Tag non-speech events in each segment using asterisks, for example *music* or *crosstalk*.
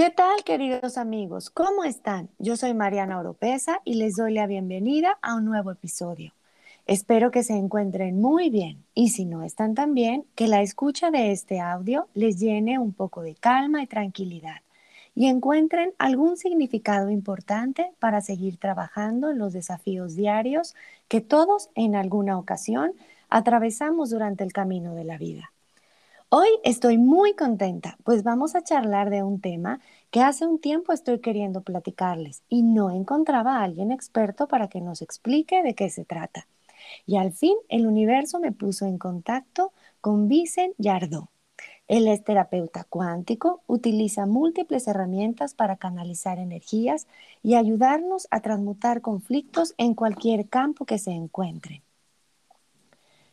¿Qué tal, queridos amigos? ¿Cómo están? Yo soy Mariana Oropesa y les doy la bienvenida a un nuevo episodio. Espero que se encuentren muy bien y si no están tan bien, que la escucha de este audio les llene un poco de calma y tranquilidad y encuentren algún significado importante para seguir trabajando en los desafíos diarios que todos en alguna ocasión atravesamos durante el camino de la vida. Hoy estoy muy contenta, pues vamos a charlar de un tema que hace un tiempo estoy queriendo platicarles y no encontraba a alguien experto para que nos explique de qué se trata. Y al fin el universo me puso en contacto con Vicen Yardó. Él es terapeuta cuántico, utiliza múltiples herramientas para canalizar energías y ayudarnos a transmutar conflictos en cualquier campo que se encuentre.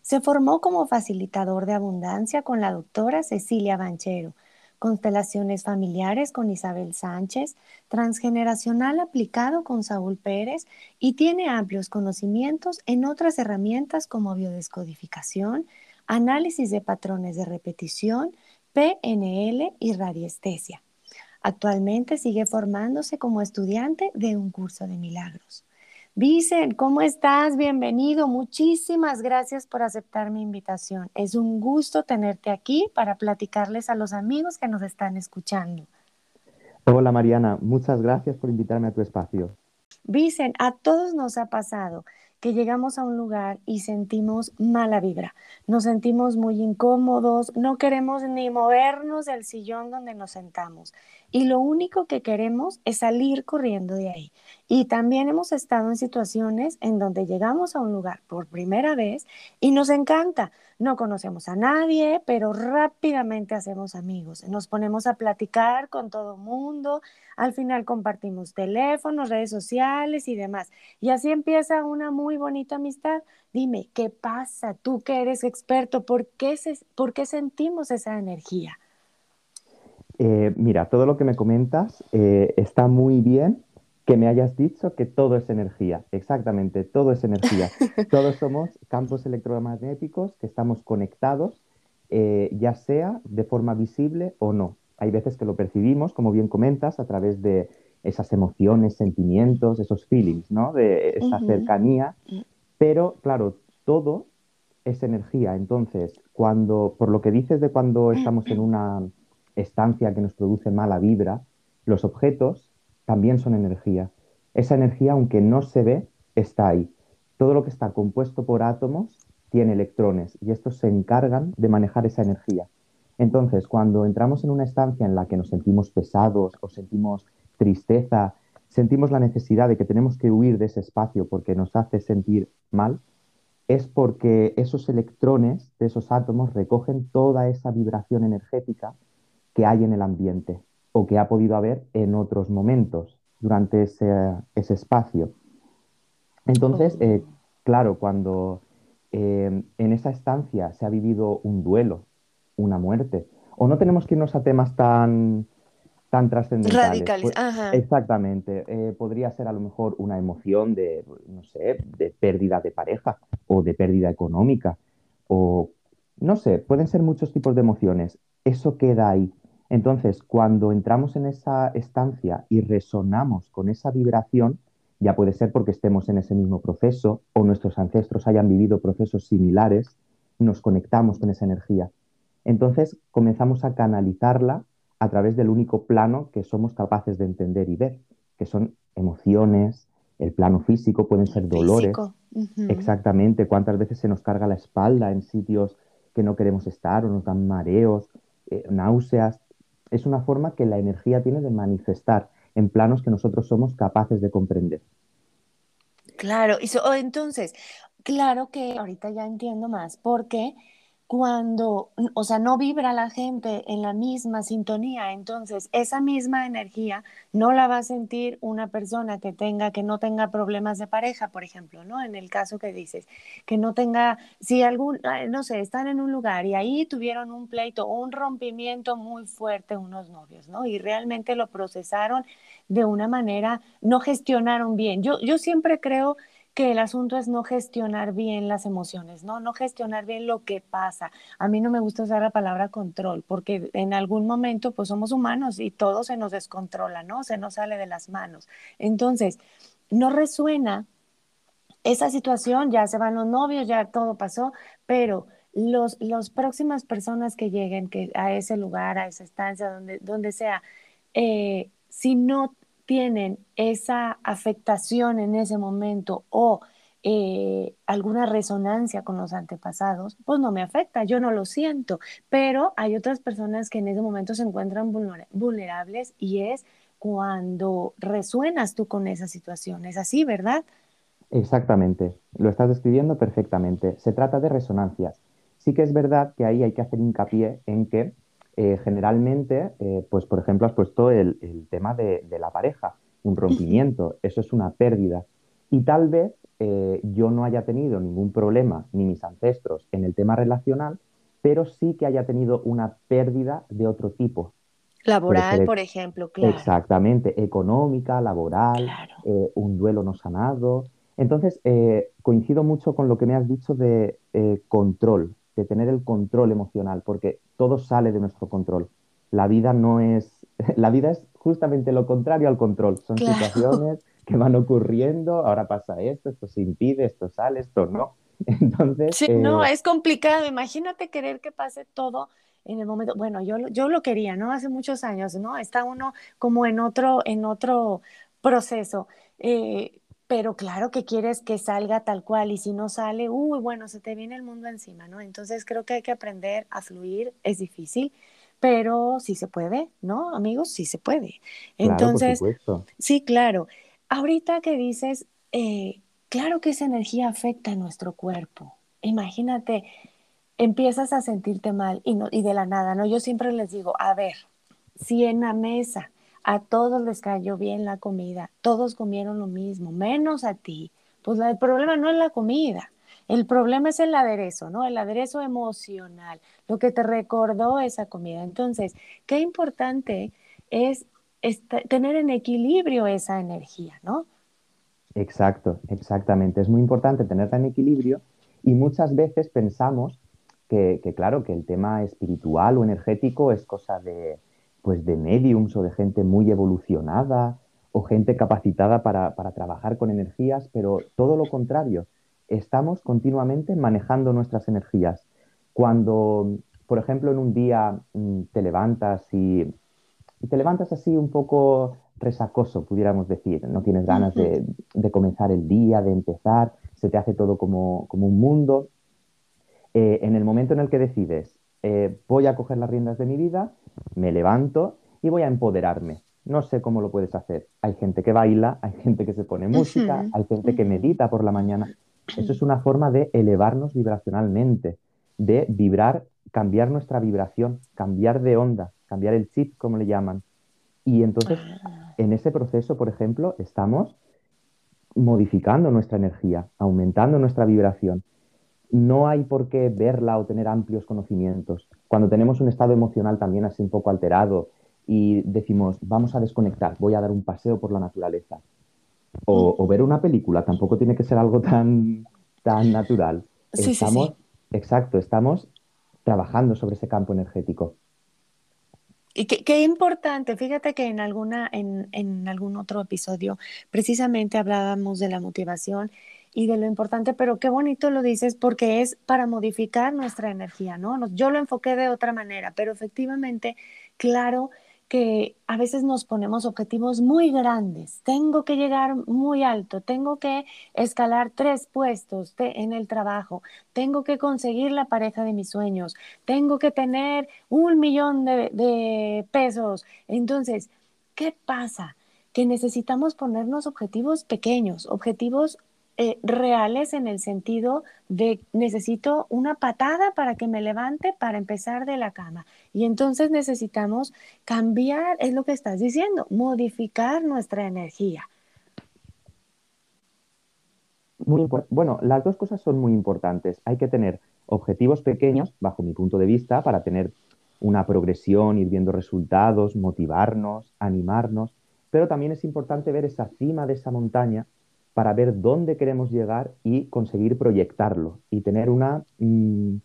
Se formó como facilitador de abundancia con la doctora Cecilia Banchero, constelaciones familiares con Isabel Sánchez, transgeneracional aplicado con Saúl Pérez y tiene amplios conocimientos en otras herramientas como biodescodificación, análisis de patrones de repetición, PNL y radiestesia. Actualmente sigue formándose como estudiante de un curso de milagros. Vicen, ¿cómo estás? Bienvenido. Muchísimas gracias por aceptar mi invitación. Es un gusto tenerte aquí para platicarles a los amigos que nos están escuchando. Hola Mariana, muchas gracias por invitarme a tu espacio. Vicen, a todos nos ha pasado que llegamos a un lugar y sentimos mala vibra, nos sentimos muy incómodos, no queremos ni movernos del sillón donde nos sentamos y lo único que queremos es salir corriendo de ahí. Y también hemos estado en situaciones en donde llegamos a un lugar por primera vez y nos encanta, no conocemos a nadie, pero rápidamente hacemos amigos. Nos ponemos a platicar con todo mundo, al final compartimos teléfonos, redes sociales y demás. Y así empieza una muy bonita amistad. Dime, ¿qué pasa? Tú que eres experto, ¿por qué, por qué sentimos esa energía? Eh, mira, todo lo que me comentas eh, está muy bien que me hayas dicho que todo es energía. Exactamente, todo es energía. *laughs* Todos somos campos electromagnéticos que estamos conectados, eh, ya sea de forma visible o no. Hay veces que lo percibimos, como bien comentas, a través de esas emociones, sentimientos, esos feelings, ¿no? De esa cercanía. Mm. Pero, claro, todo es energía. Entonces, cuando, por lo que dices de cuando *clears throat* estamos en una estancia que nos produce mala vibra, los objetos también son energía. Esa energía, aunque no se ve, está ahí. Todo lo que está compuesto por átomos tiene electrones y estos se encargan de manejar esa energía. Entonces, cuando entramos en una estancia en la que nos sentimos pesados o sentimos tristeza, sentimos la necesidad de que tenemos que huir de ese espacio porque nos hace sentir mal, es porque esos electrones de esos átomos recogen toda esa vibración energética que hay en el ambiente o que ha podido haber en otros momentos durante ese, espacio. Entonces, eh, claro, cuando eh, en esa estancia se ha vivido un duelo, una muerte, o no tenemos que irnos a temas tan, tan trascendentales. Radicales, pues, Exactamente. Eh, podría ser a lo mejor una emoción de, no sé, de pérdida de pareja o de pérdida económica o, no sé, pueden ser muchos tipos de emociones. Eso queda ahí. Entonces, cuando entramos en esa estancia y resonamos con esa vibración, ya puede ser porque estemos en ese mismo proceso o nuestros ancestros hayan vivido procesos similares, nos conectamos con esa energía. Entonces comenzamos a canalizarla a través del único plano que somos capaces de entender y ver, que son emociones, el plano físico, pueden ser dolores. Exactamente, cuántas veces se nos carga la espalda en sitios que no queremos estar o nos dan mareos, eh, náuseas es una forma que la energía tiene de manifestar en planos que nosotros somos capaces de comprender. Claro, y entonces, claro que ahorita ya entiendo más, porque cuando, o sea, no vibra la gente en la misma sintonía, entonces esa misma energía no la va a sentir una persona que tenga, que no tenga problemas de pareja, por ejemplo, ¿no? En el caso que dices, que no tenga, si algún, no sé, están en un lugar y ahí tuvieron un pleito o un rompimiento muy fuerte unos novios, ¿no? Y realmente lo procesaron de una manera, no gestionaron bien. Yo, yo siempre creo que el asunto es no gestionar bien las emociones, ¿no? No gestionar bien lo que pasa. A mí no me gusta usar la palabra control, porque en algún momento, pues somos humanos y todo se nos descontrola, ¿no? Se nos sale de las manos. Entonces, no resuena esa situación, ya se van los novios, ya todo pasó, pero los, las próximas personas que lleguen que, a ese lugar, a esa estancia, donde, donde sea, eh, si no tienen esa afectación en ese momento o eh, alguna resonancia con los antepasados, pues no me afecta, yo no lo siento, pero hay otras personas que en ese momento se encuentran vulnerables y es cuando resuenas tú con esa situación, es así, ¿verdad? Exactamente, lo estás describiendo perfectamente. Se trata de resonancias. Sí que es verdad que ahí hay que hacer hincapié en que eh, generalmente, eh, pues por ejemplo, has puesto el, tema de, la pareja, un rompimiento, eso es una pérdida. Y tal vez eh, yo no haya tenido ningún problema, ni mis ancestros, en el tema relacional, pero sí que haya tenido una pérdida de otro tipo. Laboral, por ejemplo, claro. Exactamente, económica, laboral, un duelo no sanado, entonces, eh, coincido mucho con lo que me has dicho de eh, control, de tener el control emocional, porque todo sale de nuestro control. La vida no es, *laughs* la vida es justamente lo contrario al control. Son situaciones que van ocurriendo, ahora pasa esto, esto se impide, esto sale, esto no. *laughs* Entonces. Sí, no, eh, es complicado. Imagínate querer que pase todo en el momento. Bueno, yo, yo lo quería, ¿no? Hace muchos años, ¿no? Está uno como en otro, en otro proceso. Eh, pero claro que quieres que salga tal cual y si no sale, uy, bueno, se te viene el mundo encima, ¿no? Entonces creo que hay que aprender a fluir, es difícil, pero sí se puede, ¿no, amigos? Sí se puede. Entonces, sí, claro. Ahorita que dices, eh, claro que esa energía afecta a nuestro cuerpo. Imagínate, empiezas a sentirte mal y, no, y de la nada, ¿no? Yo siempre les digo, a ver, si en la mesa a todos les cayó bien la comida, todos comieron lo mismo, menos a ti. Pues el problema no es la comida, el problema es el aderezo, ¿no? El aderezo emocional, lo que te recordó esa comida. Entonces, qué importante es tener en equilibrio esa energía, ¿no? Exacto, exactamente. Es muy importante tenerla en equilibrio y muchas veces pensamos que, claro, que el tema espiritual o energético es cosa de, pues de mediums o de gente muy evolucionada o gente capacitada para, trabajar con energías, pero todo lo contrario, estamos continuamente manejando nuestras energías. Cuando, por ejemplo, en un día mm, te levantas y, te levantas así un poco resacoso, pudiéramos decir, no tienes ganas de, comenzar el día, de empezar, se te hace todo como, un mundo. Eh, en el momento en el que decides, eh, voy a coger las riendas de mi vida, me levanto y voy a empoderarme. No sé cómo lo puedes hacer. Hay gente que baila, hay gente que se pone música, hay gente que medita por la mañana. Eso es una forma de elevarnos vibracionalmente, de vibrar, cambiar nuestra vibración, cambiar de onda, cambiar el chip, como le llaman. Y entonces, ah. en ese proceso, por ejemplo, estamos modificando nuestra energía, aumentando nuestra vibración no hay por qué verla o tener amplios conocimientos. Cuando tenemos un estado emocional también así un poco alterado y decimos, vamos a desconectar, voy a dar un paseo por la naturaleza. O, ver una película, tampoco tiene que ser algo tan, tan natural. estamos, exacto, estamos trabajando sobre ese campo energético. Y qué, importante, fíjate que en, alguna, en, en algún otro episodio precisamente hablábamos de la motivación y de lo importante, pero qué bonito lo dices porque es para modificar nuestra energía, ¿no? Yo lo enfoqué de otra manera, pero efectivamente, claro que a veces nos ponemos objetivos muy grandes. Tengo que llegar muy alto, tengo que escalar tres puestos en el trabajo, tengo que conseguir la pareja de mis sueños, tengo que tener un millón de, de pesos. Entonces, ¿qué pasa? Que necesitamos ponernos objetivos pequeños, objetivos eh, reales en el sentido de necesito una patada para que me levante para empezar de la cama. Y entonces necesitamos cambiar, es lo que estás diciendo, modificar nuestra energía. Muy bueno, las dos cosas son muy importantes. Hay que tener objetivos pequeños, bajo mi punto de vista, para tener una progresión, ir viendo resultados, motivarnos, animarnos, pero también es importante ver esa cima de esa montaña para ver dónde queremos llegar y conseguir proyectarlo y tener una mm,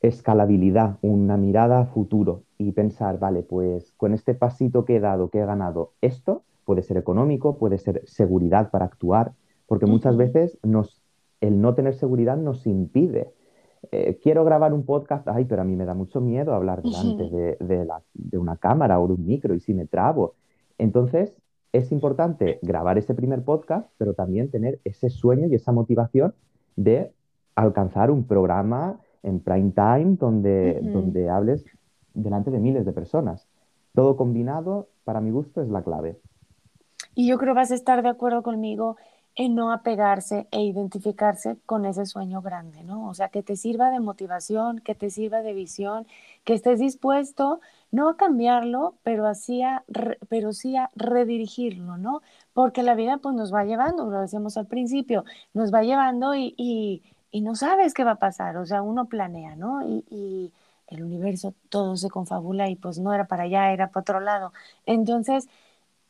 escalabilidad, una mirada a futuro y pensar, vale, pues con este pasito que he dado, que he ganado, esto puede ser económico, puede ser seguridad para actuar, porque muchas veces nos, el no tener seguridad nos impide. Eh, quiero grabar un podcast, ay, pero a mí me da mucho miedo hablar delante de, de una cámara o de un micro y si me trabo. Entonces, es importante grabar ese primer podcast, pero también tener ese sueño y esa motivación de alcanzar un programa en prime time donde, donde hables delante de miles de personas. Todo combinado, para mi gusto, es la clave. Y yo creo que vas a estar de acuerdo conmigo en no apegarse e identificarse con ese sueño grande, ¿no? O sea, que te sirva de motivación, que te sirva de visión, que estés dispuesto no a cambiarlo, pero, pero sí a redirigirlo, ¿no? Porque la vida pues nos va llevando, lo decíamos al principio, nos va llevando y, y, no sabes qué va a pasar, o sea, uno planea, ¿no? Y, y, el universo todo se confabula y pues no era para allá, era para otro lado. Entonces,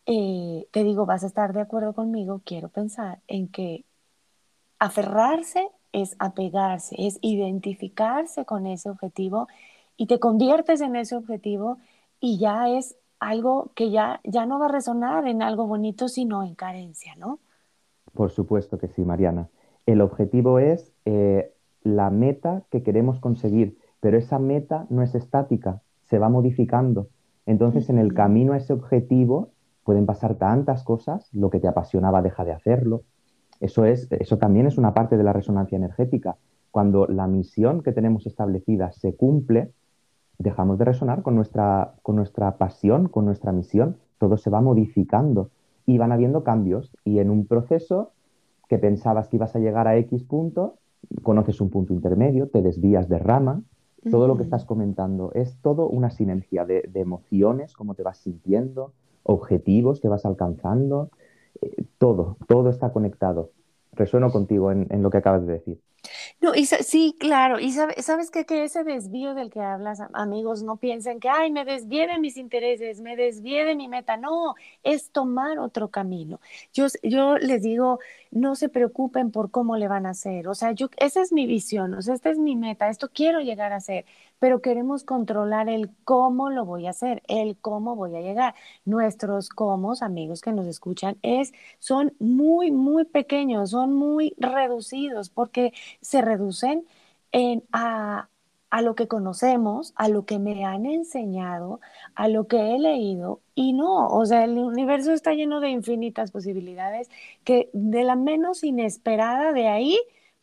eh, te digo, vas a estar de acuerdo conmigo, quiero pensar en que aferrarse es apegarse, es identificarse con ese objetivo y te conviertes en ese objetivo y ya es algo que ya, ya no va a resonar en algo bonito, sino en carencia, ¿no? Por supuesto que sí, Mariana. El objetivo es eh, la meta que queremos conseguir, pero esa meta no es estática, se va modificando. Entonces, en el camino a ese objetivo pueden pasar tantas cosas, lo que te apasionaba deja de hacerlo. Eso, es, eso también es una parte de la resonancia energética. Cuando la misión que tenemos establecida se cumple, dejamos de resonar con nuestra, con nuestra pasión, con nuestra misión, todo se va modificando y van habiendo cambios. Y en un proceso que pensabas que ibas a llegar a X punto, conoces un punto intermedio, te desvías de rama, todo lo que estás comentando es todo una sinergia de, emociones, cómo te vas sintiendo, objetivos que vas alcanzando, eh, todo, todo está conectado. Resueno contigo en lo que acabas de decir. No, y sí, claro. Y sabes qué? que ese desvío del que hablas, amigos, no piensen que, ay, me desvié de mis intereses, me desvié de mi meta. No, es tomar otro camino. Yo, yo les digo, no se preocupen por cómo le van a hacer. O sea, yo, esa es mi visión, o sea, esta es mi meta, esto quiero llegar a ser pero queremos controlar el cómo lo voy a hacer, el cómo voy a llegar. Nuestros cómo, amigos que nos escuchan, es, son muy, muy pequeños, son muy reducidos porque se reducen en, a, a lo que conocemos, a lo que me han enseñado, a lo que he leído y no, o sea, el universo está lleno de infinitas posibilidades que de la menos inesperada de ahí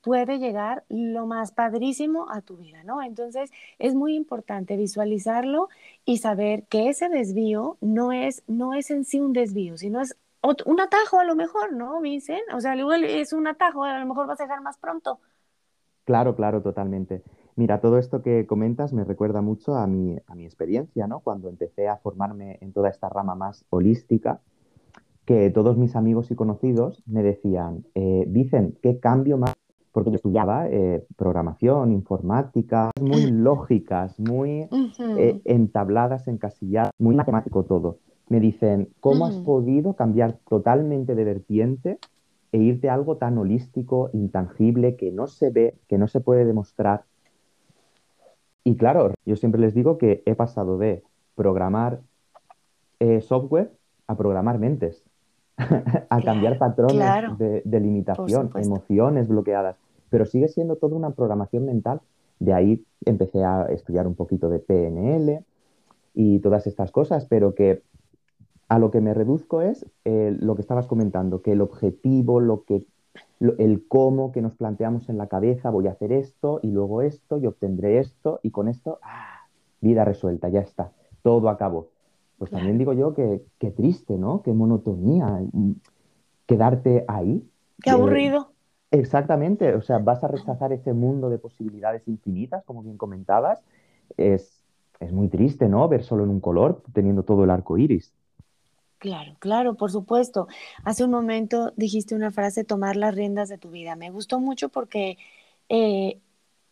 puede llegar lo más padrísimo a tu vida, ¿no? Entonces es muy importante visualizarlo y saber que ese desvío no es, no es en sí un desvío, sino es un atajo a lo mejor, ¿no, Vincent? O sea, es un atajo, a lo mejor vas a llegar más pronto. Claro, claro, totalmente. Mira, todo esto que comentas me recuerda mucho a mi, a mi experiencia, ¿no? Cuando empecé a formarme en toda esta rama más holística, que todos mis amigos y conocidos me decían, eh, ¿qué cambio más porque yo estudiaba eh, programación, informática, muy lógicas, muy eh, entabladas, encasilladas, muy matemático todo. Me dicen, ¿cómo has podido cambiar totalmente de vertiente e irte a algo tan holístico, intangible, que no se ve, que no se puede demostrar? Y claro, yo siempre les digo que he pasado de programar eh, software a programar mentes, *laughs* a cambiar patrones de, de, limitación, emociones bloqueadas pero sigue siendo toda una programación mental. De ahí empecé a estudiar un poquito de PNL y todas estas cosas, pero que a lo que me reduzco es eh, lo que estabas comentando, que el objetivo, lo que, el cómo que nos planteamos en la cabeza, voy a hacer esto y luego esto y obtendré esto y con esto, ¡ah! vida resuelta, ya está, todo acabó. Pues también digo yo que qué triste, ¿no? Qué monotonía mm, quedarte ahí. Qué aburrido. Exactamente, o sea, vas a rechazar ese mundo de posibilidades infinitas, como bien comentabas. Es, muy triste, ¿no? Ver solo en un color, teniendo todo el arco iris. Claro, claro, por supuesto. Hace un momento dijiste una frase, tomar las riendas de tu vida. Me gustó mucho porque eh,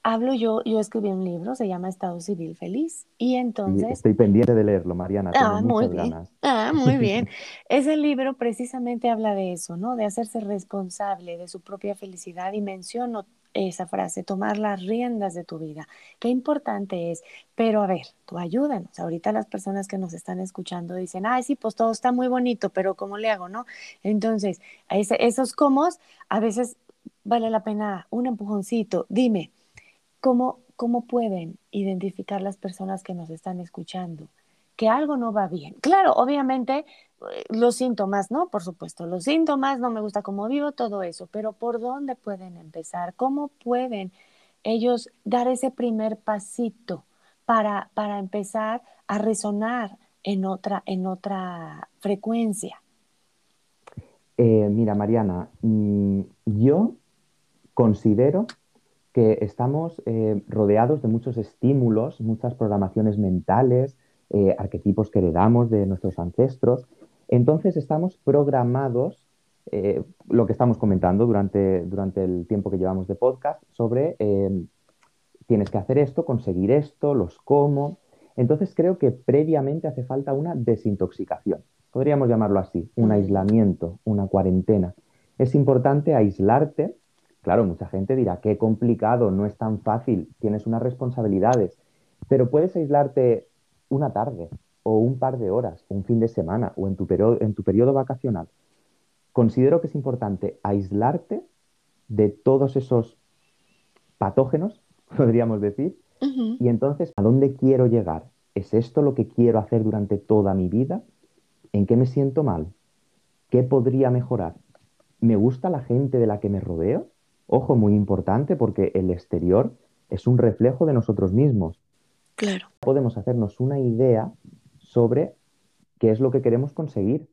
hablo yo, yo escribí un libro, se llama Estado Civil Feliz, y entonces... Estoy pendiente de leerlo, Mariana, tengo Ah, muy bien. ganas. Ah, muy bien. *laughs* Ese libro precisamente habla de eso, ¿no? De hacerse responsable de su propia felicidad y menciono esa frase, tomar las riendas de tu vida. Qué importante es. Pero a ver, tú ayúdanos. Ahorita las personas que nos están escuchando dicen, ay, sí, pues todo está muy bonito, pero ¿cómo le hago, no? Entonces, ese- esos cómo a veces vale la pena un empujoncito. Dime, ¿cómo, cómo pueden identificar las personas que nos están escuchando? que algo no va bien. Claro, obviamente eh, los síntomas, ¿no? Por supuesto, los síntomas, no me gusta cómo vivo, todo eso, pero ¿por dónde pueden empezar? ¿Cómo pueden ellos dar ese primer pasito para, para empezar a resonar en otra, en otra frecuencia? Eh, mira, Mariana, mm, yo considero que estamos eh, rodeados de muchos estímulos, muchas programaciones mentales, eh, arquetipos que heredamos de nuestros ancestros. Entonces estamos programados, eh, lo que estamos comentando durante, durante el tiempo que llevamos de podcast, sobre eh, tienes que hacer esto, conseguir esto, los cómo. Entonces creo que previamente hace falta una desintoxicación. Podríamos llamarlo así, un aislamiento, una cuarentena. Es importante aislarte. Claro, mucha gente dirá, qué complicado, no es tan fácil, tienes unas responsabilidades, pero puedes aislarte una tarde o un par de horas, un fin de semana o en tu, periodo, en tu periodo vacacional. Considero que es importante aislarte de todos esos patógenos, *laughs* podríamos decir, y entonces, ¿a dónde quiero llegar? ¿Es esto lo que quiero hacer durante toda mi vida? ¿En qué me siento mal? ¿Qué podría mejorar? ¿Me gusta la gente de la que me rodeo? Ojo, muy importante porque el exterior es un reflejo de nosotros mismos. Claro. Podemos hacernos una idea sobre qué es lo que queremos conseguir.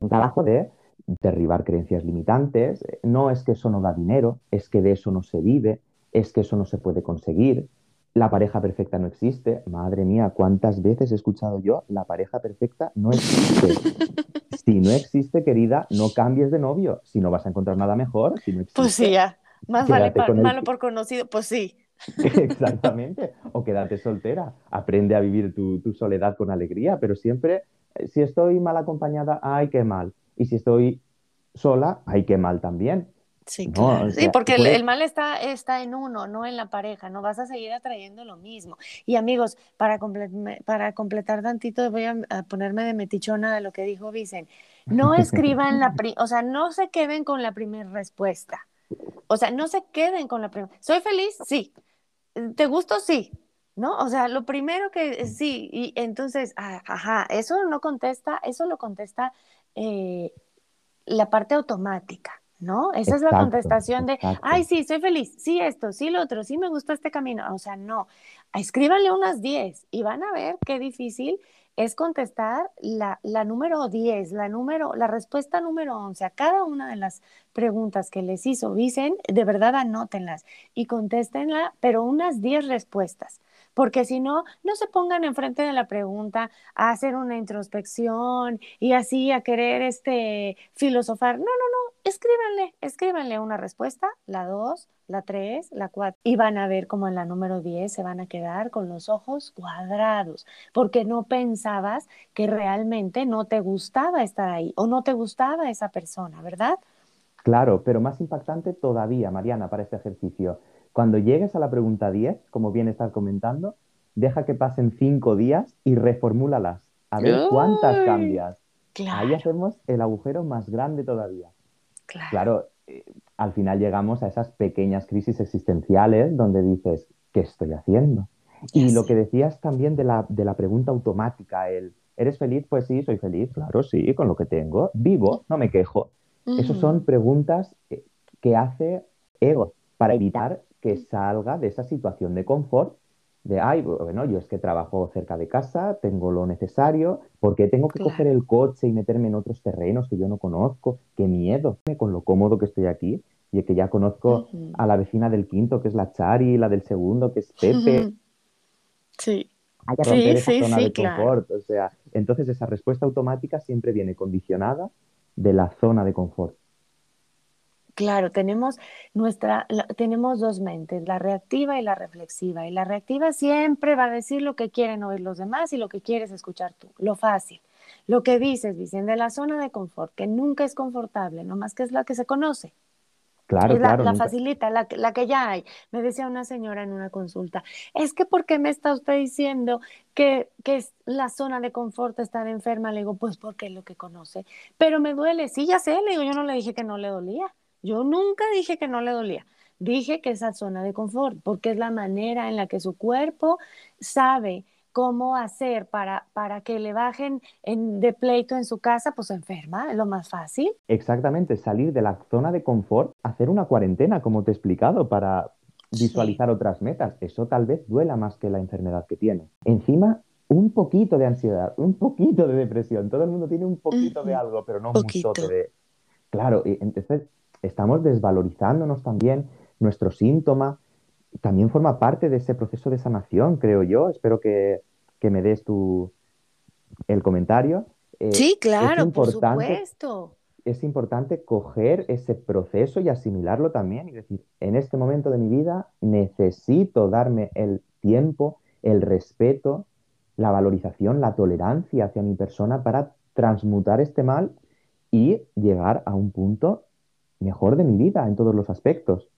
Un trabajo de derribar creencias limitantes. No es que eso no da dinero, es que de eso no se vive, es que eso no se puede conseguir. La pareja perfecta no existe. Madre mía, ¿cuántas veces he escuchado yo? La pareja perfecta no existe. *laughs* Si no existe, querida, no cambies de novio. Si no vas a encontrar nada mejor, si no existe, Pues sí, ya. Más vale pa- el malo por conocido, pues sí. *laughs* *laughs* Exactamente. O quédate soltera. Aprende a vivir tu, tu soledad con alegría, pero siempre, eh, si estoy mal acompañada, ay, qué mal. Y si estoy sola, ay, qué mal también. Sí, claro. porque el, mal está, está en uno, no en la pareja. No vas a seguir atrayendo lo mismo. Y amigos, para, comple- para completar tantito, voy a, a ponerme de metichona de lo que dijo Vicen. No *laughs* escriban la, pri- o sea, no se queden con la primera respuesta. O sea, no se queden con la primera. ¿Soy feliz? Sí. ¿Te gusto? Sí. ¿No? O sea, lo primero que sí, y entonces, ah, ajá, eso no contesta, eso lo contesta eh, la parte automática, ¿no? Esa es la contestación de, exacto. ay, sí, soy feliz, sí esto, sí lo otro, sí me gusta este camino. O sea, no, escríbanle unas 10 y van a ver qué difícil es contestar la, la número 10, la, número, la respuesta número 11 a cada una de las preguntas que les hizo Vicen, de verdad anótenlas y contéstenla, pero unas 10 respuestas. Porque si no, no se pongan enfrente de la pregunta a hacer una introspección y así a querer este, filosofar. No, no, no, escríbanle, escríbanle una respuesta, la 2, la 3, la 4, y van a ver como en la número 10 se van a quedar con los ojos cuadrados, porque no pensabas que realmente no te gustaba estar ahí o no te gustaba esa persona, ¿verdad? Claro, pero más impactante todavía, Mariana, para este ejercicio. Cuando llegues a la pregunta 10, como bien estás comentando, deja que pasen cinco días y reformúlalas. A ver cuántas cambias. Ahí Claro, hacemos el agujero más grande todavía. claro. Claro, eh, al final llegamos a esas pequeñas crisis existenciales donde dices, ¿qué estoy haciendo? Y lo que decías también de la, de la pregunta automática, el, ¿eres feliz? Pues sí, soy feliz, claro, sí, con lo que tengo. Vivo, no me quejo. Esas Ujú. son preguntas eh, que hace ego para evitar que salga de esa situación de confort de, ay, bueno, yo es que trabajo cerca de casa, tengo lo necesario, ¿por qué tengo que Claro. coger el coche y meterme en otros terrenos que yo no conozco? ¡Qué miedo! Con lo cómodo que estoy aquí y que ya conozco a la vecina del quinto, que es la Chari, la del segundo, que es Pepe. Sí, Hay que sí, romper esa sí, zona sí, de claro. confort. O sea, entonces esa respuesta automática siempre viene condicionada de la zona de confort. Claro, tenemos nuestra, tenemos dos mentes, la reactiva y la reflexiva. Y la reactiva siempre va a decir lo que quieren oír los demás y lo que quieres escuchar tú, lo fácil. Lo que dices, dicen de la zona de confort, que nunca es confortable, nomás que es la que se conoce. Claro, la, claro. La facilita, la, la, que ya hay. Me decía una señora en una consulta, es que ¿por qué me está usted diciendo que, que es la zona de confort estar enferma? Le digo, pues porque es lo que conoce. Pero me duele, sí, ya sé, le digo, yo no le dije que no le dolía. Yo nunca dije que no le dolía. Dije que esa zona de confort, porque es la manera en la que su cuerpo sabe cómo hacer para, para que le bajen en, de pleito en su casa, pues enferma, es lo más fácil. Exactamente, salir de la zona de confort, hacer una cuarentena, como te he explicado, para visualizar sí. otras metas. Eso tal vez duela más que la enfermedad que tiene. Encima, un poquito de ansiedad, un poquito de depresión. Todo el mundo tiene un poquito de algo, pero no un montón de... Claro, y entonces estamos desvalorizándonos también nuestro síntoma. También forma parte de ese proceso de sanación, creo yo. Espero que, que me des tu, el comentario. Eh, sí, claro, por supuesto. Es importante coger ese proceso y asimilarlo también y decir, en este momento de mi vida necesito darme el tiempo, el respeto, la valorización, la tolerancia hacia mi persona para transmutar este mal y llegar a un punto mejor de mi vida en todos los aspectos.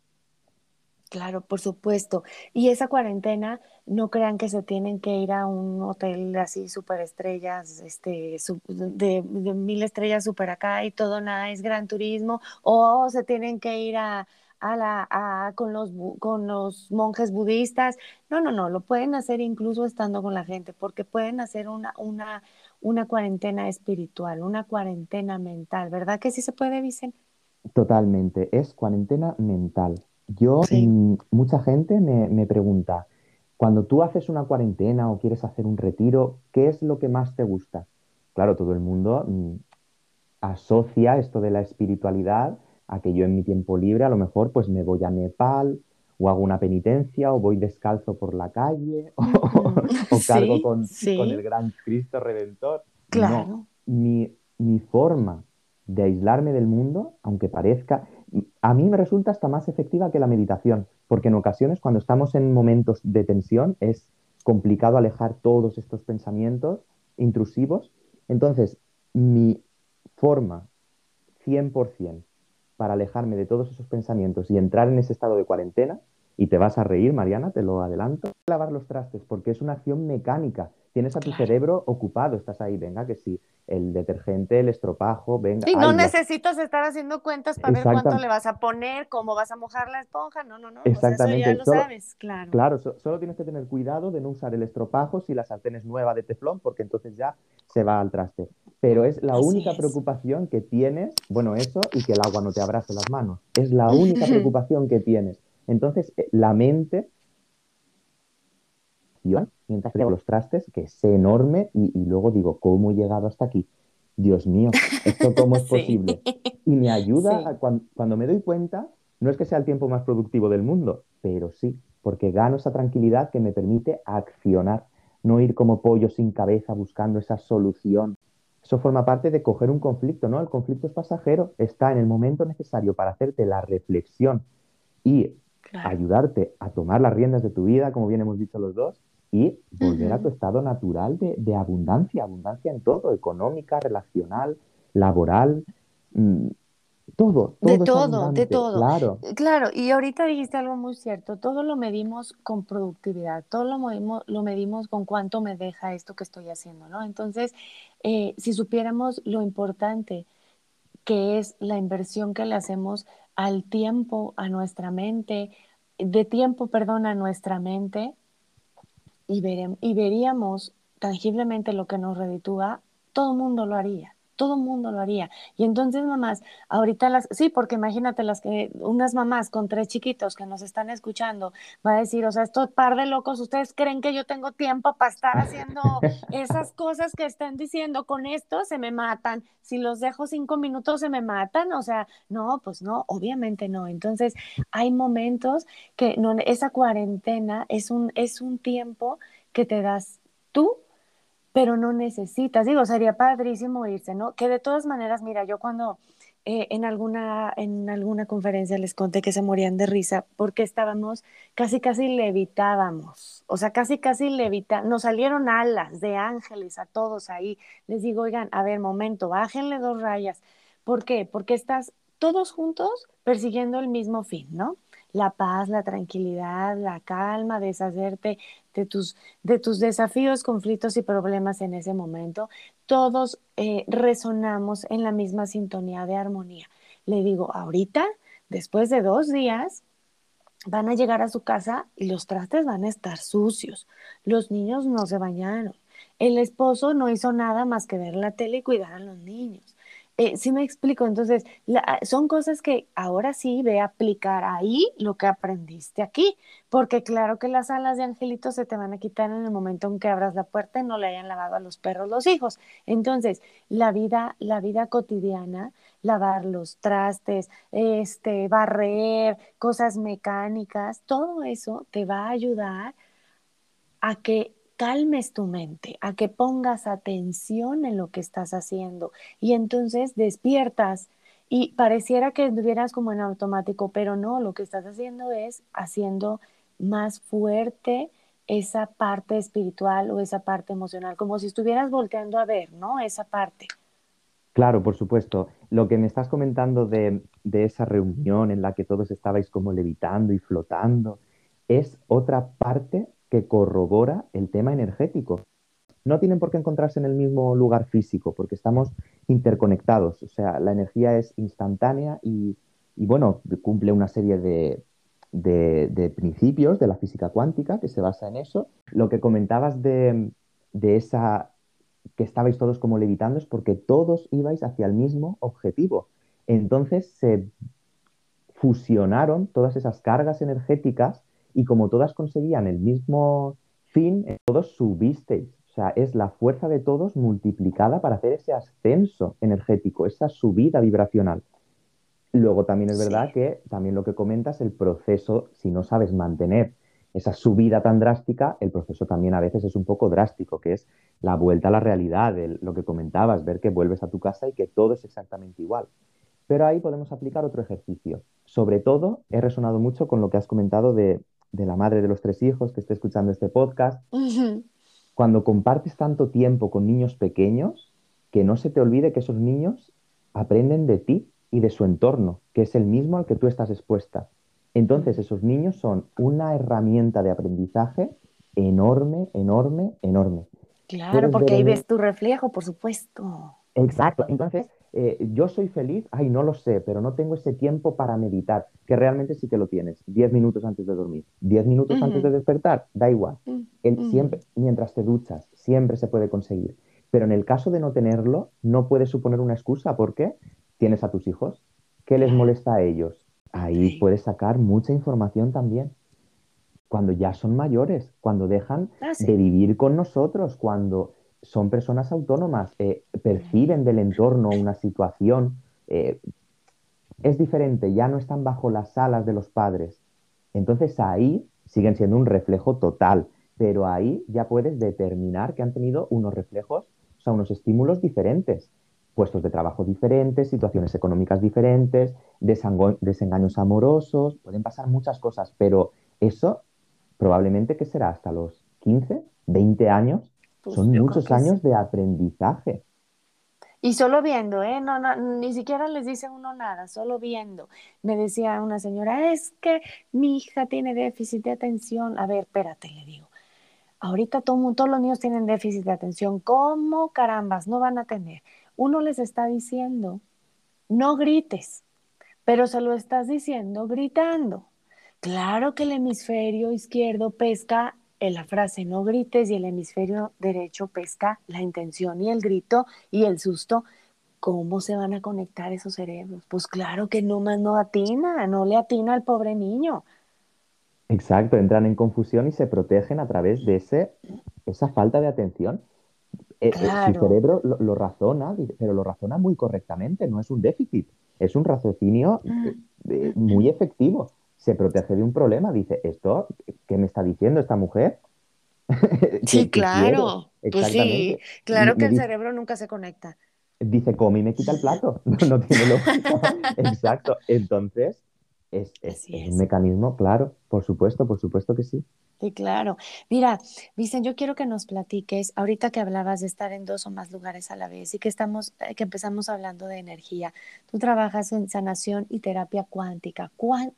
Claro, por supuesto. Y esa cuarentena, no crean que se tienen que ir a un hotel así super estrellas, este, de, de mil estrellas super acá y todo nada es gran turismo, o se tienen que ir a, a la, a, con, los, con los monjes budistas. No, no, no, lo pueden hacer incluso estando con la gente, porque pueden hacer una, una, una cuarentena espiritual, una cuarentena mental, ¿verdad que sí se puede, Vicente? Totalmente, es cuarentena mental. Yo, sí. mmm, mucha gente me, me, pregunta, cuando tú haces una cuarentena o quieres hacer un retiro, ¿qué es lo que más te gusta? Claro, todo el mundo mmm, asocia esto de la espiritualidad a que yo en mi tiempo libre a lo mejor pues me voy a Nepal o hago una penitencia o voy descalzo por la calle *laughs* o, o cargo sí, con, sí. con, el gran Cristo Redentor. Claro. No, mi, mi forma de aislarme del mundo, aunque parezca, a mí me resulta hasta más efectiva que la meditación, porque en ocasiones cuando estamos en momentos de tensión es complicado alejar todos estos pensamientos intrusivos. Entonces, mi forma 100% para alejarme de todos esos pensamientos y entrar en ese estado de cuarentena, y te vas a reír, Mariana, te lo adelanto, lavar los trastes, porque es una acción mecánica. Tienes a tu cerebro ocupado, estás ahí, venga, que sí, el detergente, el estropajo, venga. Y no ay, necesitas estar haciendo cuentas para ver cuánto le vas a poner, cómo vas a mojar la esponja. No, no, no. pues eso Exactamente. ya lo Solo- sabes, claro. Claro, so- solo tienes que tener cuidado de no usar el estropajo si la sartén es nueva de teflón, porque entonces ya se va al traste. Pero es la Así única es. preocupación que tienes, bueno, eso y que el agua no te abrace las manos. Es la única preocupación que tienes. Entonces, eh, la mente, mientras frego los trastes, que sé enorme, y, y luego digo, ¿cómo he llegado hasta aquí? Dios mío, ¿esto cómo es *laughs* Sí. posible? Y me ayuda, Sí. a cuan- cuando, me doy cuenta, no es que sea el tiempo más productivo del mundo, pero sí, porque gano esa tranquilidad que me permite accionar, no ir como pollo sin cabeza buscando esa solución. Eso forma parte de coger un conflicto, ¿no? El conflicto es pasajero, está en el momento necesario para hacerte la reflexión y Claro. ayudarte a tomar las riendas de tu vida, como bien hemos dicho los dos, y volver a tu estado natural de, de abundancia, abundancia en todo, económica, relacional, laboral, mm, todo, todo De todo, de todo. claro, Claro, y ahorita dijiste algo muy cierto, todo lo medimos con productividad, todo lo medimos, lo medimos con cuánto me deja esto que estoy haciendo, ¿no? Entonces, eh, si supiéramos lo importante que es la inversión que le hacemos al tiempo, a nuestra mente, de tiempo, perdón, a nuestra mente, y, y veríamos tangiblemente lo que nos reditúa, todo el mundo lo haría. Todo el mundo lo haría. Y entonces, mamás, ahorita las, sí, porque imagínate las que, unas mamás con tres chiquitos que nos están escuchando, va a decir, o sea, estos par de locos, ¿ustedes creen que yo tengo tiempo para estar haciendo *laughs* esas cosas que están diciendo? Con esto se me matan. Si los dejo cinco minutos se me matan. O sea, no, pues no, obviamente no. Entonces, hay momentos que no, esa cuarentena es un, es un tiempo que te das tú, pero no necesitas. Digo, sería padrísimo irse, ¿no? Que de todas maneras, mira, yo cuando eh, en, alguna, en alguna conferencia les conté que se morían de risa porque estábamos, casi casi levitábamos, o sea, casi casi levitábamos, nos salieron alas de ángeles a todos ahí. Les digo, oigan, a ver, momento, bájenle dos rayas. ¿Por qué? Porque estás todos juntos persiguiendo el mismo fin, ¿no? La paz, la tranquilidad, la calma, deshacerte de tus, de tus desafíos, conflictos y problemas en ese momento. Todos eh, resonamos en la misma sintonía de armonía. Le digo, ahorita, después de dos días, van a llegar a su casa y los trastes van a estar sucios. Los niños no se bañaron. El esposo no hizo nada más que ver la tele y cuidar a los niños. Eh, sí me explico, entonces ah, son cosas que ahora sí ve aplicar ahí lo que aprendiste aquí, porque claro que las alas de angelito se te van a quitar en el momento en que abras la puerta y no le hayan lavado a los perros los hijos. Entonces, la vida, la vida cotidiana, lavar los trastes, este, barrer, cosas mecánicas, todo eso te va a ayudar a que calmes tu mente, a que pongas atención en lo que estás haciendo y entonces despiertas y pareciera que estuvieras como en automático, pero no, lo que estás haciendo es haciendo más fuerte esa parte espiritual o esa parte emocional, como si estuvieras volteando a ver, ¿no? Esa parte. Claro, por supuesto. Lo que me estás comentando de, de esa reunión en la que todos estabais como levitando y flotando, es otra parte que corrobora el tema energético. No tienen por qué encontrarse en el mismo lugar físico, porque estamos interconectados. O sea, la energía es instantánea y, bueno, cumple una serie de, de, principios de la física cuántica que se basa en eso. Lo que comentabas de, de esa que estabais todos como levitando es porque todos ibais hacia el mismo objetivo. Entonces se fusionaron todas esas cargas energéticas y como todas conseguían el mismo fin, todos subisteis. O sea, es la fuerza de todos multiplicada para hacer ese ascenso energético, esa subida vibracional. Luego también es verdad que también lo que comentas, el proceso, si no sabes mantener esa subida tan drástica, el proceso también a veces es un poco drástico, que es la vuelta a la realidad, lo que comentabas, ver que vuelves a tu casa y que todo es exactamente igual. Pero ahí podemos aplicar otro ejercicio. Sobre todo, he resonado mucho con lo que has comentado de de la madre de los tres hijos que esté escuchando este podcast, cuando compartes tanto tiempo con niños pequeños, que no se te olvide que esos niños aprenden de ti y de su entorno, que es el mismo al que tú estás expuesta. Entonces, esos niños son una herramienta de aprendizaje enorme, enorme, enorme. Claro, porque ahí ves tu reflejo, por supuesto. Exacto. Entonces, eh, yo soy feliz, ay, no lo sé, pero no tengo ese tiempo para meditar, que realmente sí que lo tienes, Diez minutos antes de dormir, Diez minutos antes de despertar, da igual. Mm, siempre, mientras te duchas, siempre se puede conseguir. Pero en el caso de no tenerlo, no puede suponer una excusa, porque tienes a tus hijos, ¿qué les molesta a ellos? Ahí puedes sacar mucha información también. Cuando ya son mayores, cuando dejan ah, de vivir con nosotros, cuando son personas autónomas, eh, perciben del entorno una situación, eh, es diferente, ya no están bajo las alas de los padres. Entonces ahí siguen siendo un reflejo total, pero ahí ya puedes determinar que han tenido unos reflejos, o sea, unos estímulos diferentes, puestos de trabajo diferentes, situaciones económicas diferentes, desengaños amorosos, pueden pasar muchas cosas, pero eso probablemente que será hasta los 15, 20 años pues Son muchos años de aprendizaje. Y solo viendo, ¿eh? No, no, ni siquiera les dice uno nada, solo viendo. Me decía una señora, es que mi hija tiene déficit de atención. A ver, espérate, le digo. Ahorita todo, todos los niños tienen déficit de atención. ¿Cómo carambas no van a tener? Uno les está diciendo, no grites, pero se lo estás diciendo gritando. Claro que el hemisferio izquierdo pesca en la frase no grites y el hemisferio derecho pesca la intención y el grito y el susto, ¿cómo se van a conectar esos cerebros? Pues claro que no más no atina, no le atina al pobre niño. Exacto, entran en confusión y se protegen a través de ese, esa falta de atención. Eh, eh, su cerebro lo, razona, pero lo razona muy correctamente, no es un déficit, es un raciocinio mm. eh, muy efectivo se protege de un problema. Dice, ¿esto qué me está diciendo esta mujer? *laughs* Sí, claro. Pues sí, claro que el cerebro nunca se conecta. dice come y me quita el plato. *laughs* No, tiene lógica. *laughs* Exacto. Entonces, es, es, un mecanismo, claro, por supuesto, por supuesto que sí. Sí, claro. Mira, Vicen, yo quiero que nos platiques, ahorita que hablabas de estar en dos o más lugares a la vez y que estamos, eh, que empezamos hablando de energía. Tú trabajas en sanación y terapia cuántica.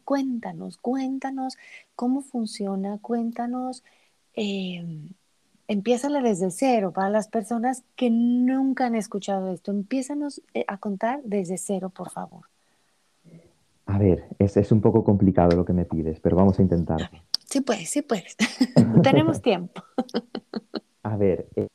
Cuéntanos, cuéntanos cómo funciona, cuéntanos, eh, empiézale desde cero para las personas que nunca han escuchado esto. Empiézanos eh, a contar desde cero, por favor. A ver, es, es un poco complicado lo que me pides, pero vamos a intentar. Sí puedes, sí puedes. *laughs* Tenemos tiempo. A ver, eh,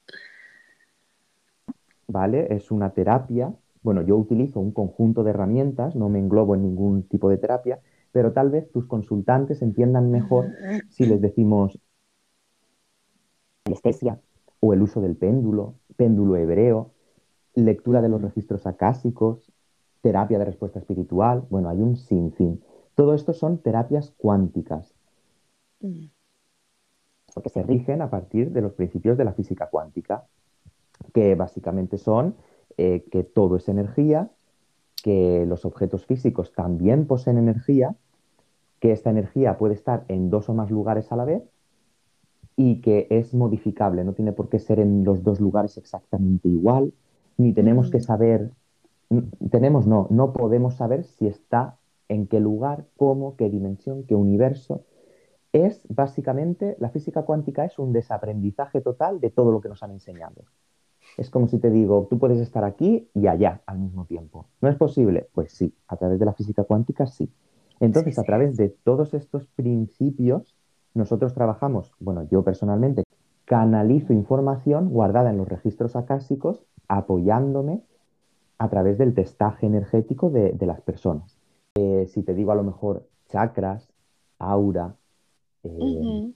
¿vale? Es una terapia. Bueno, yo utilizo un conjunto de herramientas, no me englobo en ningún tipo de terapia, pero tal vez tus consultantes entiendan mejor si les decimos anestesia o el uso del péndulo, péndulo hebreo, lectura de los registros acásicos, terapia de respuesta espiritual. Bueno, hay un sinfín. Todo esto son terapias cuánticas. Porque se rigen a partir de los principios de la física cuántica, que básicamente son eh, que todo es energía, que los objetos físicos también poseen energía, que esta energía puede estar en dos o más lugares a la vez y que es modificable, no tiene por qué ser en los dos lugares exactamente igual, ni tenemos que mm. saber, tenemos no, no podemos saber si está en qué lugar, cómo, qué dimensión, qué universo, es básicamente, la física cuántica es un desaprendizaje total de todo lo que nos han enseñado. Es como si te digo, tú puedes estar aquí y allá al mismo tiempo. ¿No es posible? Pues sí, a través de la física cuántica sí. Entonces, a través de todos estos principios, nosotros trabajamos, bueno, yo personalmente canalizo información guardada en los registros acásicos apoyándome a través del testaje energético de, las personas. Eh, si te digo a lo mejor chakras, aura, eh,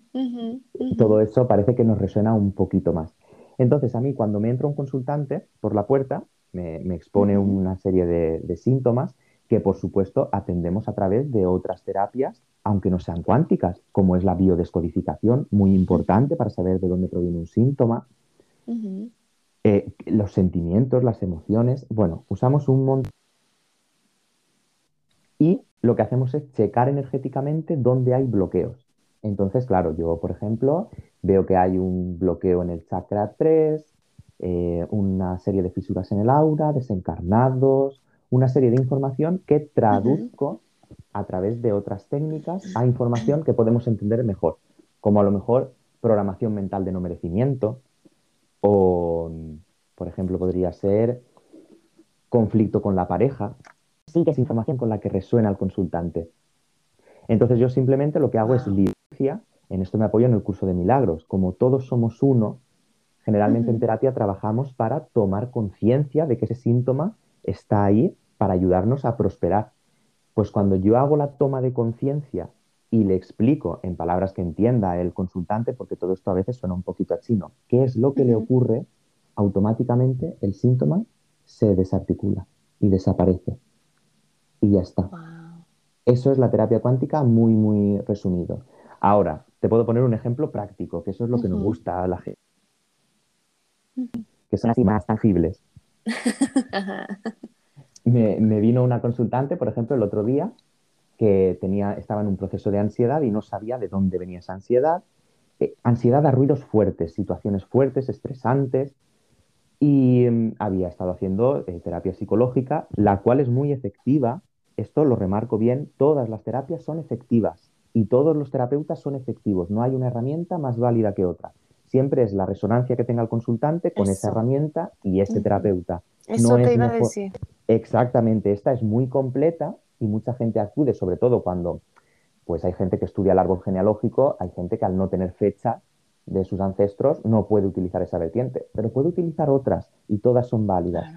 todo eso parece que nos resuena un poquito más. Entonces, a mí cuando me entra un consultante por la puerta, me, expone una serie de, síntomas que, por supuesto, atendemos a través de otras terapias, aunque no sean cuánticas, como es la biodescodificación, muy importante para saber de dónde proviene un síntoma. Eh, los sentimientos, las emociones. Bueno, usamos un montón. Y lo que hacemos es checar energéticamente dónde hay bloqueos. Entonces, claro, yo, por ejemplo, veo que hay un bloqueo en el chakra 3, eh, una serie de fisuras en el aura, desencarnados, una serie de información que traduzco a través de otras técnicas a información que podemos entender mejor, como a lo mejor programación mental de no merecimiento o, por ejemplo, podría ser conflicto con la pareja. Sí que es información con la que resuena el consultante. Entonces yo simplemente lo que hago es en esto me apoyo en el curso de milagros. Como todos somos uno, generalmente en terapia trabajamos para tomar conciencia de que ese síntoma está ahí para ayudarnos a prosperar. Pues cuando yo hago la toma de conciencia y le explico en palabras que entienda el consultante, porque todo esto a veces suena un poquito a chino, qué es lo que le ocurre, automáticamente el síntoma se desarticula y desaparece. Y ya está. Eso es la terapia cuántica muy, muy resumido. Ahora, te puedo poner un ejemplo práctico, que eso es lo que nos gusta a la gente, que son así más tangibles. *laughs* me, vino una consultante, por ejemplo, el otro día, que tenía, estaba en un proceso de ansiedad y no sabía de dónde venía esa ansiedad. Eh, ansiedad a ruidos fuertes, situaciones fuertes, estresantes. Y mm, había estado haciendo eh, terapia psicológica, la cual es muy efectiva. Esto lo remarco bien, todas las terapias son efectivas y todos los terapeutas son efectivos. No hay una herramienta más válida que otra. Siempre es la resonancia que tenga el consultante con esa herramienta y ese terapeuta. Eso te iba a decir. Exactamente, esta es muy completa y mucha gente acude, sobre todo cuando pues hay gente que estudia el árbol genealógico, hay gente que al no tener fecha de sus ancestros no puede utilizar esa vertiente, pero puede utilizar otras y todas son válidas.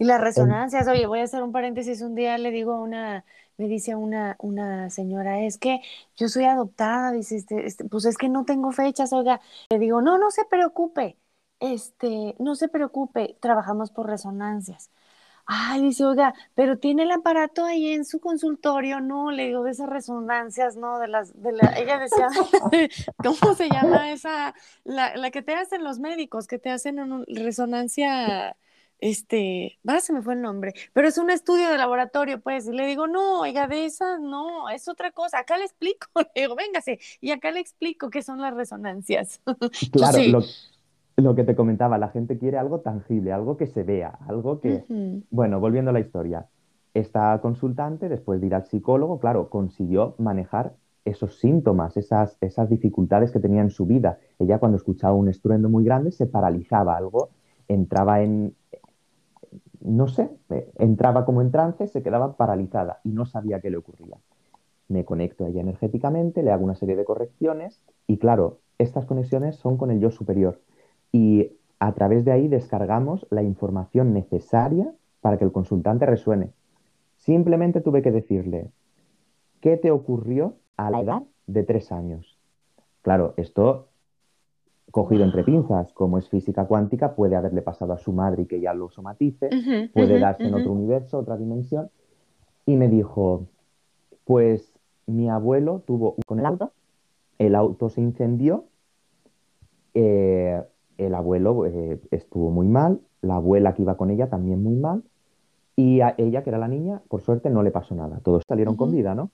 Y las resonancias, oye, voy a hacer un paréntesis, un día le digo a una, me dice una, una señora, es que yo soy adoptada, dice, este, este, pues es que no tengo fechas, oiga, le digo, no, no se preocupe, este, no se preocupe, trabajamos por resonancias. Ay, dice, oiga, pero tiene el aparato ahí en su consultorio, no, le digo, de esas resonancias, no, de las, de la, ella decía, *laughs* *laughs* ¿cómo se llama esa? La, la, que te hacen los médicos, que te hacen una resonancia este, va, se me fue el nombre, pero es un estudio de laboratorio, pues, y le digo, no, oiga, de esa no, es otra cosa, acá le explico, *laughs* le digo, véngase, y acá le explico qué son las resonancias. *laughs* Claro, lo, que te comentaba, la gente quiere algo tangible, algo que se vea, algo que, bueno, volviendo a la historia, esta consultante, después de ir al psicólogo, claro, consiguió manejar esos síntomas, esas, esas dificultades que tenía en su vida. Ella cuando escuchaba un estruendo muy grande se paralizaba algo, entraba en, no sé, entraba como en trance, se quedaba paralizada y no sabía qué le ocurría. Me conecto a ella energéticamente, le hago una serie de correcciones y claro, estas conexiones son con el yo superior y a través de ahí descargamos la información necesaria para que el consultante resuene. Simplemente tuve que decirle, ¿qué te ocurrió a la edad de tres años? Claro, esto cogido entre pinzas, como es física cuántica, puede haberle pasado a su madre y que ya lo somatice, puede darse en otro universo, otra dimensión. Y me dijo, pues mi abuelo tuvo con el auto, el auto se incendió, eh, el abuelo eh, estuvo muy mal, la abuela que iba con ella también muy mal, y a ella, que era la niña, por suerte no le pasó nada, todos salieron con vida, ¿no?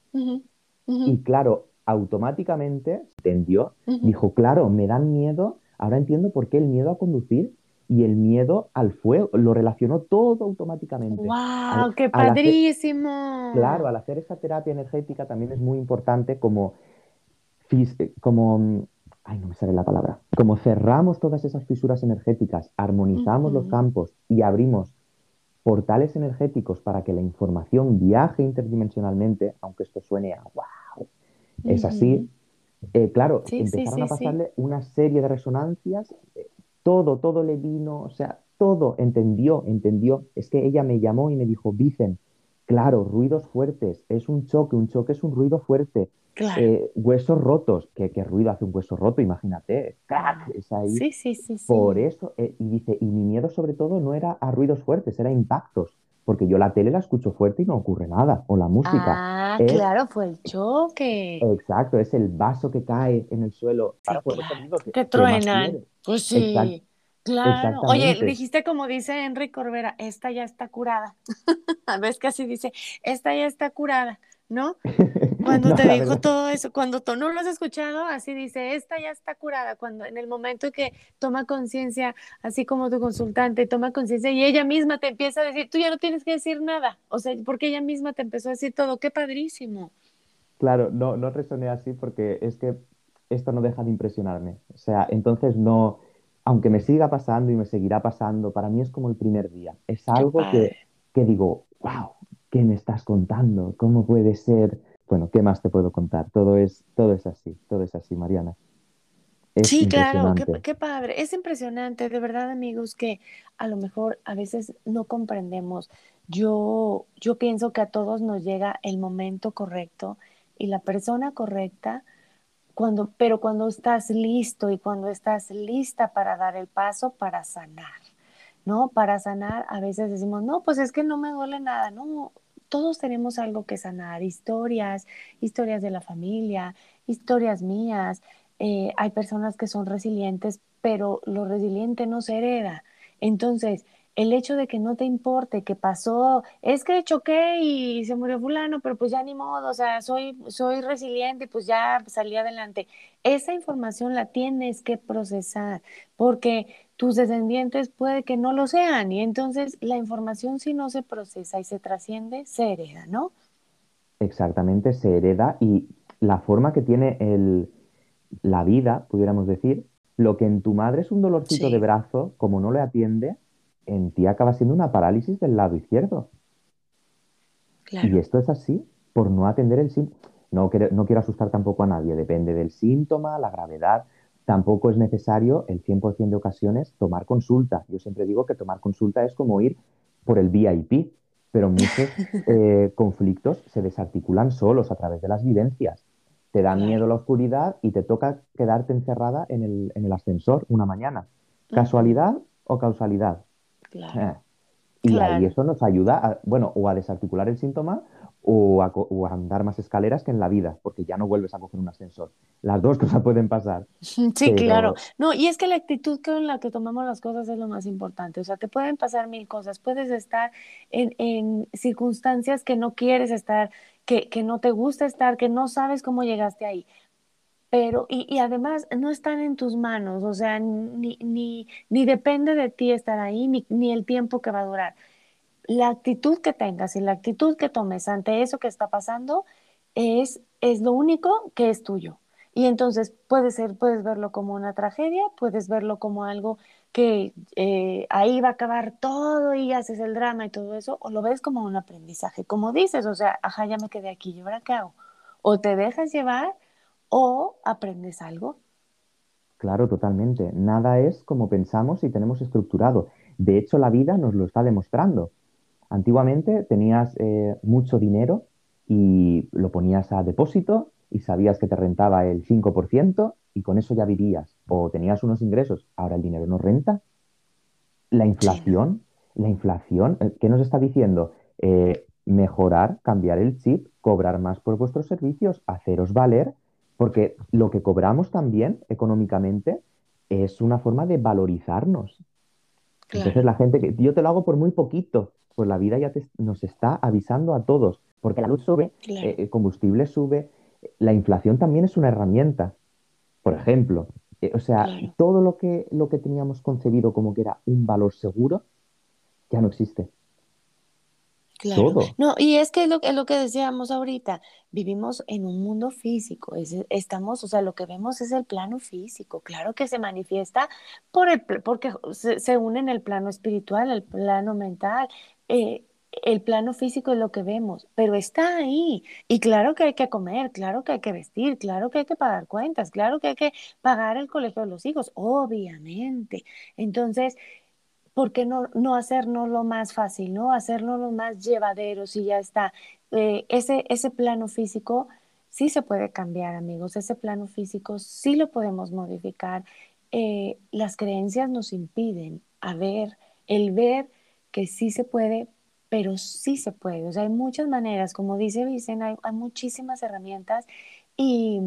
Y claro, automáticamente entendió, dijo, claro, me dan miedo, ahora entiendo por qué el miedo a conducir y el miedo al fuego, lo relacionó todo automáticamente. ¡Wow! ¡Qué padrísimo! claro, al hacer esa terapia energética también es muy importante como, como, ay, no me sale la palabra, como cerramos todas esas fisuras energéticas, armonizamos los campos y abrimos portales energéticos para que la información viaje interdimensionalmente, aunque esto suene a wow, es así. Eh, claro, empezaron a pasarle una serie de resonancias, eh, todo, todo le vino, o sea, todo entendió, entendió. Es que ella me llamó y me dijo, Vicen, claro, ruidos fuertes, es un choque, un choque es un ruido fuerte. Eh, huesos rotos, ¿Qué, ruido hace un hueso roto? Imagínate, ¡crack! Es ahí. Sí, sí, sí, Por eso, y dice, y mi miedo sobre todo no era a ruidos fuertes, era impactos porque yo la tele la escucho fuerte y no ocurre nada, o la música. Ah, claro, fue el choque. Exacto, es el vaso que cae en el suelo. que, truenan. Pues sí. Claro. Oye, dijiste como dice Enrique Corbera, esta ya está curada. *laughs* A veces que así dice, esta ya está curada, ¿no? *laughs* Cuando te dijo todo eso, cuando tú no lo has escuchado, así dice, esta ya está curada, cuando en el momento que toma conciencia, así como tu consultante toma conciencia y ella misma te empieza a decir, tú ya no tienes que decir nada, o sea, porque ella misma te empezó a decir todo, qué padrísimo. Claro, no, no resoné así porque es que esto no deja de impresionarme, o sea, entonces no, aunque me siga pasando y me seguirá pasando, para mí es como el primer día, es algo que, que digo, wow, ¿qué me estás contando? ¿Cómo puede ser? Bueno, ¿qué más te puedo contar? Todo es, todo es así, todo es así, Mariana. sí, claro, qué, padre. Es impresionante, de verdad, amigos, que a lo mejor a veces no comprendemos. Yo, yo pienso que a todos nos llega el momento correcto y la persona correcta, cuando, pero cuando estás listo y cuando estás lista para dar el paso para sanar, ¿no? Para sanar, a veces decimos, no, pues es que no me duele nada, no, todos tenemos algo que sanar, historias, historias de la familia, historias mías. Eh, hay personas que son resilientes, pero lo resiliente no se hereda. Entonces, el hecho de que no te importe que pasó, es que choqué y se murió fulano, pero pues ya ni modo, o sea, soy, soy resiliente y pues ya salí adelante. Esa información la tienes que procesar porque tus descendientes puede que no lo sean y entonces la información si no se procesa y se trasciende, se hereda, ¿no? Exactamente, se hereda y la forma que tiene el, la vida, pudiéramos decir, lo que en tu madre es un dolorcito de brazo, como no le atiende, en ti acaba siendo una parálisis del lado izquierdo. Y esto es así por no atender el síntoma. No, no quiero asustar tampoco a nadie, depende del síntoma, la gravedad. Tampoco es necesario el 100% de ocasiones tomar consulta. Yo siempre digo que tomar consulta es como ir por el VIP, pero muchos *laughs* eh, conflictos se desarticulan solos a través de las vivencias. Te da miedo la oscuridad y te toca quedarte encerrada en el, en el ascensor una mañana. ¿Casualidad o causalidad? Eh, y ahí eso nos ayuda, bueno, o a desarticular el síntoma o, a, andar más escaleras que en la vida, porque ya no vuelves a coger un ascensor. Las dos *laughs* cosas pueden pasar. Sí, claro. No, y es que la actitud con la que tomamos las cosas es lo más importante. O sea, te pueden pasar mil cosas. Puedes estar en, en circunstancias que no quieres estar, que, que no te gusta estar, que no sabes cómo llegaste ahí pero y, y, además no están en tus manos, o sea, ni, ni, ni depende de ti estar ahí, ni, ni, el tiempo que va a durar. La actitud que tengas y la actitud que tomes ante eso que está pasando es, es lo único que es tuyo. Y entonces puede ser, puedes verlo como una tragedia, puedes verlo como algo que eh, ahí va a acabar todo y haces el drama y todo eso, o lo ves como un aprendizaje, como dices, o sea, ajá, ya me quedé aquí, ¿y ahora qué hago? O te dejas llevar o aprendes algo. Claro, totalmente. Nada es como pensamos y tenemos estructurado. De hecho, la vida nos lo está demostrando. Antiguamente tenías eh, mucho dinero y lo ponías a depósito y sabías que te rentaba el 5% y con eso ya vivías. O tenías unos ingresos, ahora el dinero no renta. La inflación, la inflación, eh, ¿qué nos está diciendo? Eh, mejorar, cambiar el chip, cobrar más por vuestros servicios, haceros valer porque lo que cobramos también económicamente es una forma de valorizarnos. Entonces la gente que yo te lo hago por muy poquito, pues la vida ya nos está avisando a todos, porque la luz sube, eh, el combustible sube, la inflación también es una herramienta, por ejemplo. Eh, o sea, todo lo que, lo que teníamos concebido como que era un valor seguro, ya no existe. Claro. No, y es que es lo, es lo que decíamos ahorita, vivimos en un mundo físico, estamos, o sea, lo que vemos es el plano físico, claro que se manifiesta por el, porque se, une en el plano espiritual, el plano mental, eh, el plano físico es lo que vemos, pero está ahí. Y claro que hay que comer, claro que hay que vestir, claro que hay que pagar cuentas, claro que hay que pagar el colegio de los hijos, obviamente. Entonces, ¿por qué no, no hacernos lo más fácil, no? Hacernos lo más llevadero si ya está. Eh, ese, ese plano físico sí se puede cambiar, amigos. Ese plano físico sí lo podemos modificar. Eh, las creencias nos impiden a ver, el ver que sí se puede, pero sí se puede. O sea, hay muchas maneras, como dice Vicen, hay, hay muchísimas herramientas y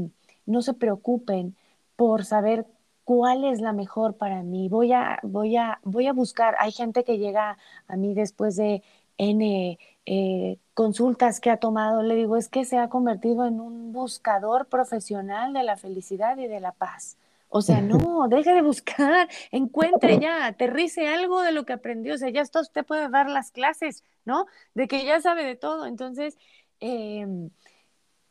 no se preocupen por saber cuál es la mejor para mí. Voy a, voy a, voy a buscar. Hay gente que llega a mí después de N eh, consultas que ha tomado. Le digo, es que se ha convertido en un buscador profesional de la felicidad y de la paz. O sea, no, deje de buscar, *laughs* encuentre *laughs* ya, aterrice algo de lo que aprendió. O sea, ya esto usted puede dar las clases, ¿no? De que ya sabe de todo. Entonces, eh,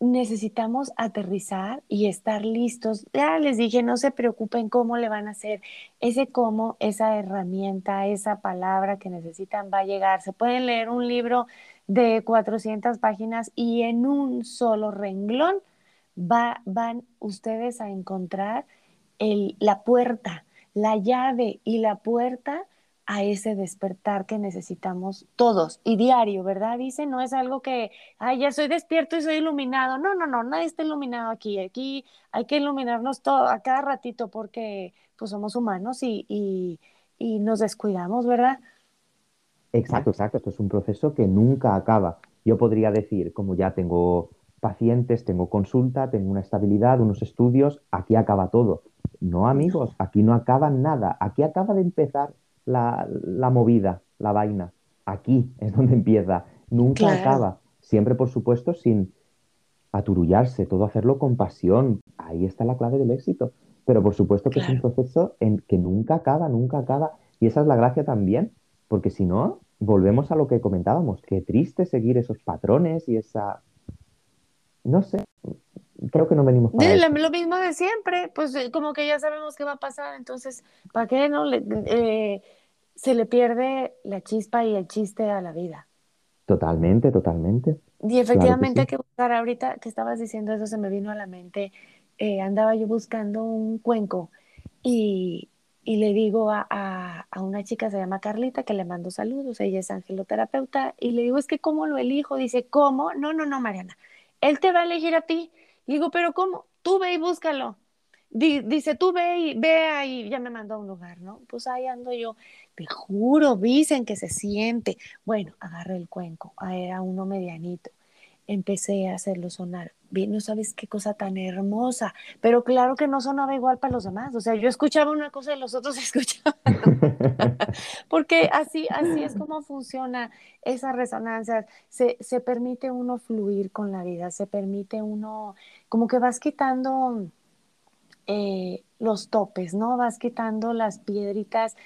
necesitamos aterrizar y estar listos. Ya les dije, no se preocupen cómo le van a hacer. Ese cómo, esa herramienta, esa palabra que necesitan va a llegar. Se pueden leer un libro de 400 páginas y en un solo renglón va, van ustedes a encontrar el, la puerta, la llave y la puerta a ese despertar que necesitamos todos y diario, ¿verdad? Dice, no es algo que, ay, ya soy despierto y soy iluminado. No, no, no, nadie está iluminado aquí. Aquí hay que iluminarnos todo, a cada ratito porque pues somos humanos y, y, y nos descuidamos, ¿verdad? Exacto, exacto. Esto es un proceso que nunca acaba. Yo podría decir, como ya tengo pacientes, tengo consulta, tengo una estabilidad, unos estudios, aquí acaba todo. No, amigos, aquí no acaba nada. Aquí acaba de empezar la, movida, la vaina. Aquí es donde empieza. Nunca acaba. Siempre, por supuesto, sin aturullarse, todo hacerlo con pasión. Ahí está la clave del éxito. Pero por supuesto que es un proceso en que nunca acaba, nunca acaba. Y esa es la gracia también, porque si no, volvemos a lo que comentábamos. Qué triste seguir esos patrones y esa... No sé, creo que no venimos para Lo mismo de siempre, pues eh, como que ya sabemos qué va a pasar, entonces, ¿para qué no? Le, eh, se le pierde la chispa y el chiste a la vida. Totalmente, totalmente. Y efectivamente hay que buscar, ahorita que estabas diciendo eso, se me vino a la mente, eh, andaba yo buscando un cuenco y, le digo a, a, una chica, se llama Carlita, que le mando saludos, ella es angeloterapeuta, y le digo, es que ¿cómo lo elijo? Dice, ¿cómo? No, no, no, Mariana, él te va a elegir a ti. Digo, pero ¿cómo? Tú ve y búscalo. dice, tú ve y ve ahí, ya me mandó a un lugar, ¿no? Pues ahí ando yo. Te juro, dicen que se siente. Bueno, agarré el cuenco, era uno medianito. Empecé a hacerlo sonar. No sabes qué cosa tan hermosa, pero claro que no sonaba igual para los demás. O sea, yo escuchaba una cosa y los otros *laughs* escuchaban. Porque así, así es como funciona esa resonancia. Se, se permite uno fluir con la vida, se permite uno, como que vas quitando eh, los topes, ¿no? Vas quitando las piedritas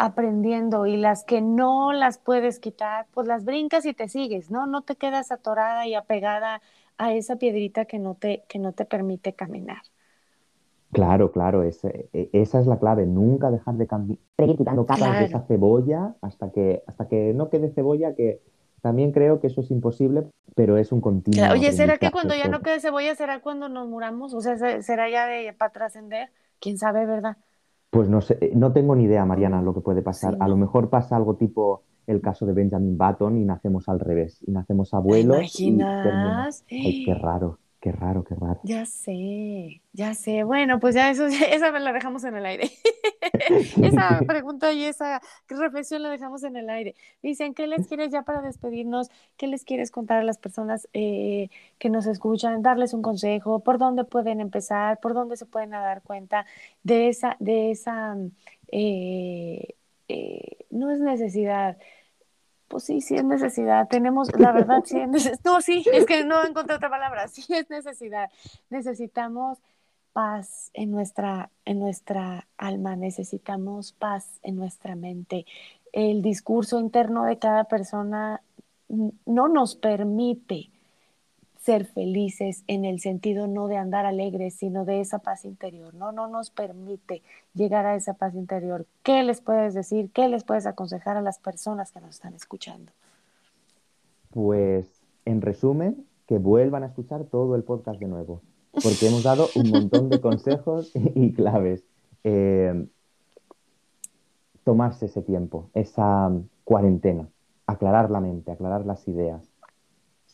aprendiendo y las que no las puedes quitar, pues las brincas y te sigues, ¿no? No te quedas atorada y apegada a esa piedrita que no te, que no te permite caminar. Claro, claro, e, esa es la clave, nunca dejar de seguir quitando capas de esa cebolla hasta que, hasta que no quede cebolla, que también creo que eso es imposible, pero es un continuo. Oye, ¿será que cuando ya no quede cebolla, será cuando nos muramos? O sea, ¿será ya de, para trascender? ¿Quién sabe, verdad? Pues no sé, no tengo ni idea, Mariana, lo que puede pasar. A lo mejor pasa algo tipo el caso de Benjamin Button y nacemos al revés, y nacemos abuelos. imaginas? Ay, qué raro. Qué raro, qué raro. Ya sé, ya sé. Bueno, pues ya eso, *laughs* esa la dejamos en el aire. *laughs* esa *laughs* pregunta y esa reflexión la dejamos en el aire. Dicen, ¿qué les quieres ya para despedirnos? ¿Qué les quieres contar a las personas eh, que nos escuchan? Darles un consejo, por dónde pueden empezar, por dónde se pueden dar cuenta de esa, de esa, eh, eh, no es necesidad, pues sí, sí es necesidad. Tenemos, la verdad, sí es *laughs* necesidad. No, sí, es que no encontré otra palabra. Sí es necesidad. Necesitamos paz en nuestra, en nuestra alma, necesitamos paz en nuestra mente. El discurso interno de cada persona no nos permite ser felices en el sentido no de andar alegres, sino de esa paz interior. No, no nos permite llegar a esa paz interior. ¿Qué les puedes decir? ¿Qué les puedes aconsejar a las personas que nos están escuchando? Pues, en resumen, que vuelvan a escuchar todo el podcast de nuevo, porque hemos dado un montón de *laughs* consejos y claves. Eh, tomarse ese tiempo, esa cuarentena, aclarar la mente, aclarar las ideas,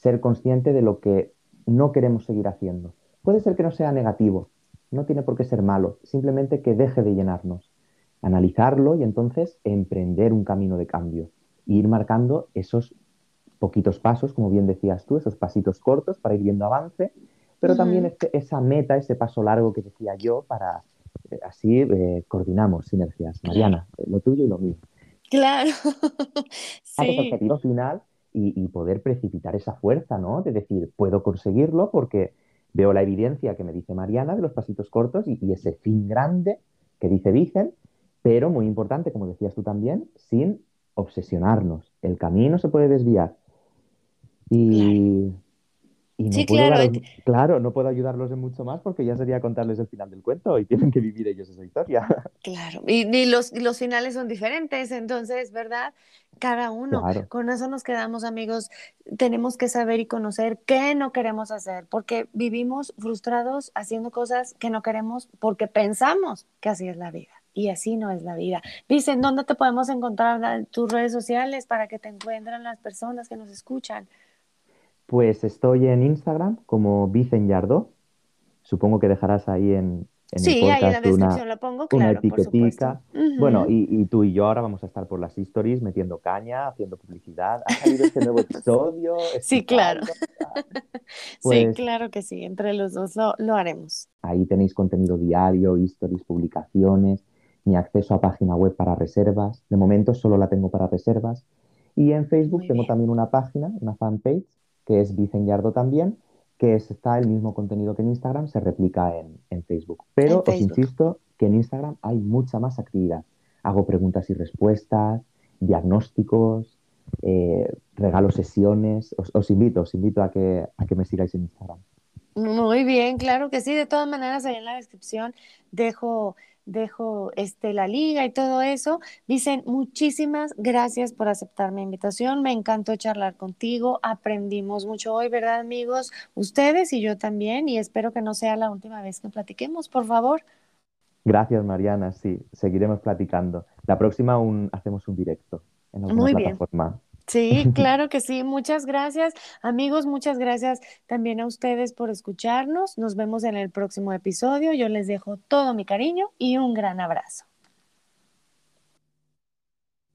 ser consciente de lo que no queremos seguir haciendo. Puede ser que no sea negativo, no tiene por qué ser malo, simplemente que deje de llenarnos. Analizarlo y entonces emprender un camino de cambio. E ir marcando esos poquitos pasos, como bien decías tú, esos pasitos cortos para ir viendo avance, pero también esa meta, ese paso largo que decía yo, para eh, así eh, coordinamos sinergias. Mariana, lo tuyo y lo mío. Claro. *laughs* sí. objetivo final y, poder precipitar esa fuerza, ¿no? De decir, puedo conseguirlo porque veo la evidencia que me dice Mariana de los pasitos cortos y, ese fin grande que dice Vicen, pero muy importante, como decías tú también, sin obsesionarnos. El camino se puede desviar. Y, sí, claro. claro, no puedo ayudarlos en mucho más porque ya sería contarles el final del cuento y tienen que vivir ellos esa historia. *laughs* Claro, y, los, los finales son diferentes, entonces, ¿verdad? Cada uno. Con eso nos quedamos, amigos. Tenemos que saber y conocer qué no queremos hacer, porque vivimos frustrados haciendo cosas que no queremos porque pensamos que así es la vida. Y así no es la vida. Dicen, ¿dónde te podemos encontrar en tus redes sociales para que te encuentren las personas que nos escuchan? Pues estoy en Instagram como Vicen Supongo que dejarás ahí en, en sí, el ahí en la descripción lo pongo, claro, etiquetica. Bueno, y, tú y yo ahora vamos a estar por las stories metiendo caña, haciendo publicidad. Ha salido este nuevo *laughs* episodio. sí, claro. *laughs* sí, pues claro que sí. Entre los dos lo, haremos. Ahí tenéis contenido diario, stories, publicaciones, mi acceso a página web para reservas. De momento solo la tengo para reservas. Y en Facebook tengo también una página, una fanpage, que es Vicen también, que está el mismo contenido que en Instagram, se replica en, Facebook. Pero os insisto que en Instagram hay mucha más actividad. Hago preguntas y respuestas, diagnósticos, eh, regalo sesiones. Os, invito, os invito a que, a que me sigáis en Instagram. Muy bien, claro que sí. De todas maneras, ahí en la descripción dejo dejo este, la liga y todo eso. Dicen, muchísimas gracias por aceptar mi invitación. Me encantó charlar contigo. Aprendimos mucho hoy, ¿verdad, amigos? Ustedes y yo también. Y espero que no sea la última vez que platiquemos, por favor. Gracias, Mariana. Sí, seguiremos platicando. La próxima un, hacemos un directo en alguna Muy plataforma. Sí, *laughs* claro que sí. Muchas gracias. Amigos, muchas gracias también a ustedes por escucharnos. Nos vemos en el próximo episodio. Yo les dejo todo mi cariño y un gran abrazo.